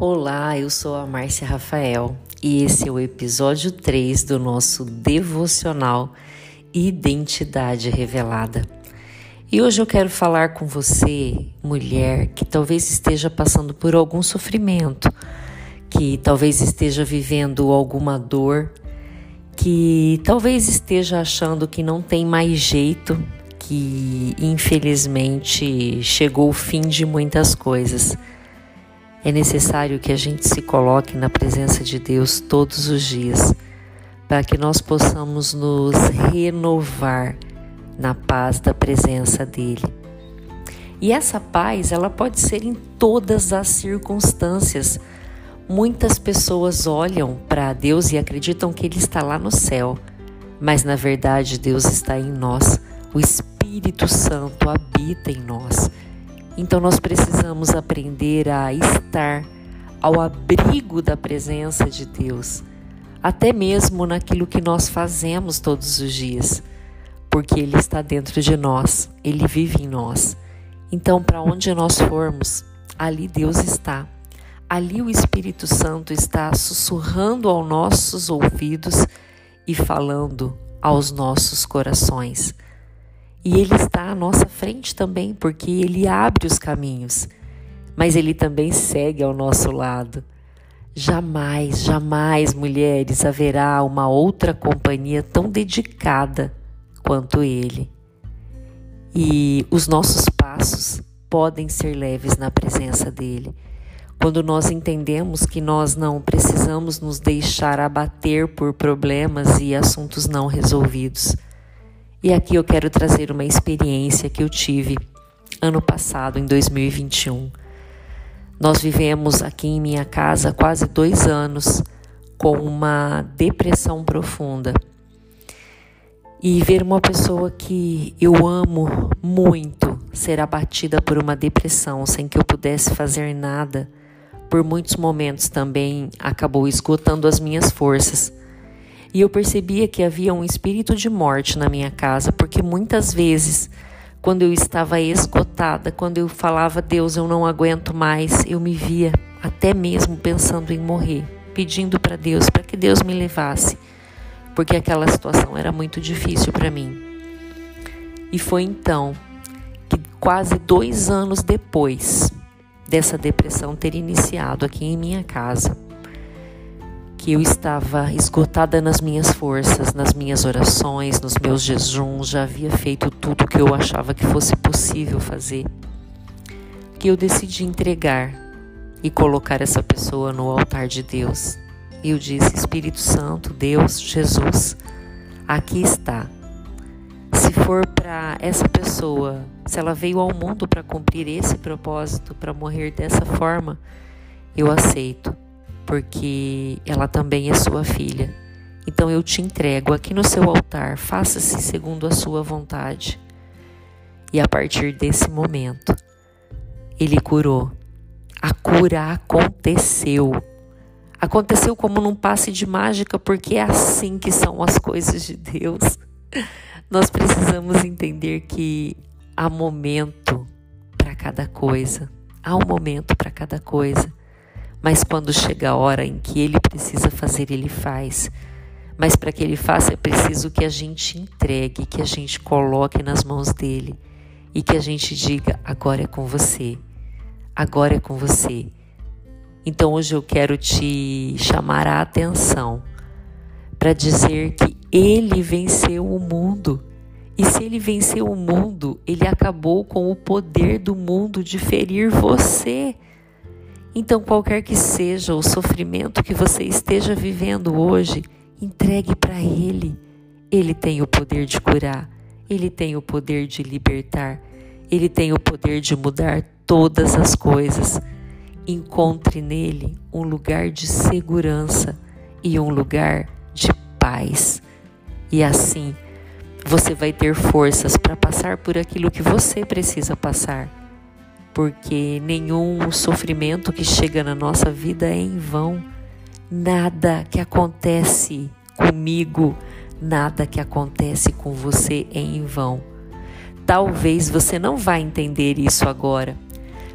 Olá, eu sou a Márcia Rafael e esse é o episódio 3 do nosso devocional Identidade Revelada. E hoje eu quero falar com você, mulher, que talvez esteja passando por algum sofrimento, que talvez esteja vivendo alguma dor, que talvez esteja achando que não tem mais jeito, que infelizmente chegou o fim de muitas coisas. É necessário que a gente se coloque na presença de Deus todos os dias, para que nós possamos nos renovar na paz da presença dele. E essa paz, ela pode ser em todas as circunstâncias. Muitas pessoas olham para Deus e acreditam que ele está lá no céu, mas na verdade Deus está em nós. O Espírito Santo habita em nós. Então nós precisamos aprender a estar ao abrigo da presença de Deus, até mesmo naquilo que nós fazemos todos os dias, porque Ele está dentro de nós, Ele vive em nós. Então, para onde nós formos, ali Deus está. Ali o Espírito Santo está sussurrando aos nossos ouvidos e falando aos nossos corações. E Ele está à nossa frente também, porque Ele abre os caminhos, mas Ele também segue ao nosso lado. Jamais, jamais, mulheres, haverá uma outra companhia tão dedicada quanto Ele. E os nossos passos podem ser leves na presença dEle. Quando nós entendemos que nós não precisamos nos deixar abater por problemas e assuntos não resolvidos e aqui eu quero trazer uma experiência que eu tive ano passado, em 2021. Nós vivemos aqui em minha casa quase dois anos com uma depressão profunda. E ver uma pessoa que eu amo muito ser abatida por uma depressão sem que eu pudesse fazer nada, por muitos momentos também acabou esgotando as minhas forças e eu percebia que havia um espírito de morte na minha casa, porque muitas vezes, quando eu estava esgotada, quando eu falava, Deus, eu não aguento mais, eu me via até mesmo pensando em morrer, pedindo para Deus, para que Deus me levasse, porque aquela situação era muito difícil para mim. E foi então que, quase dois anos depois dessa depressão ter iniciado aqui em minha casa, que eu estava esgotada nas minhas forças, nas minhas orações, nos meus jejuns, já havia feito tudo o que eu achava que fosse possível fazer, que eu decidi entregar e colocar essa pessoa no altar de Deus. Eu disse: Espírito Santo, Deus, Jesus, aqui está. Se for para essa pessoa, se ela veio ao mundo para cumprir esse propósito, para morrer dessa forma, eu aceito porque ela também é sua filha. Então eu te entrego aqui no seu altar, faça-se segundo a sua vontade. E a partir desse momento, ele curou. A cura aconteceu. Aconteceu como num passe de mágica, porque é assim que são as coisas de Deus. Nós precisamos entender que há momento para cada coisa. Há um momento para cada coisa. Mas quando chega a hora em que ele precisa fazer, ele faz. Mas para que ele faça, é preciso que a gente entregue, que a gente coloque nas mãos dele e que a gente diga: agora é com você, agora é com você. Então hoje eu quero te chamar a atenção para dizer que ele venceu o mundo. E se ele venceu o mundo, ele acabou com o poder do mundo de ferir você. Então, qualquer que seja o sofrimento que você esteja vivendo hoje, entregue para Ele. Ele tem o poder de curar, Ele tem o poder de libertar, Ele tem o poder de mudar todas as coisas. Encontre nele um lugar de segurança e um lugar de paz. E assim, você vai ter forças para passar por aquilo que você precisa passar porque nenhum sofrimento que chega na nossa vida é em vão. Nada que acontece comigo, nada que acontece com você é em vão. Talvez você não vá entender isso agora.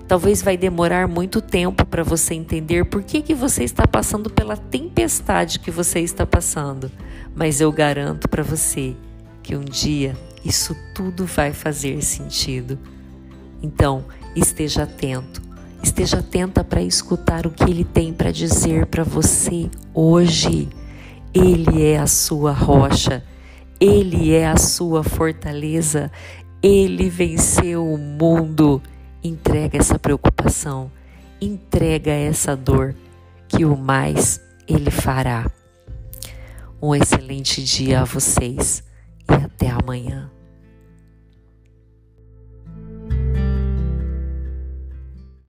Talvez vai demorar muito tempo para você entender por que, que você está passando pela tempestade que você está passando, mas eu garanto para você que um dia isso tudo vai fazer sentido. Então, esteja atento, esteja atenta para escutar o que ele tem para dizer para você hoje. Ele é a sua rocha, ele é a sua fortaleza, ele venceu o mundo. Entrega essa preocupação, entrega essa dor, que o mais ele fará. Um excelente dia a vocês e até amanhã.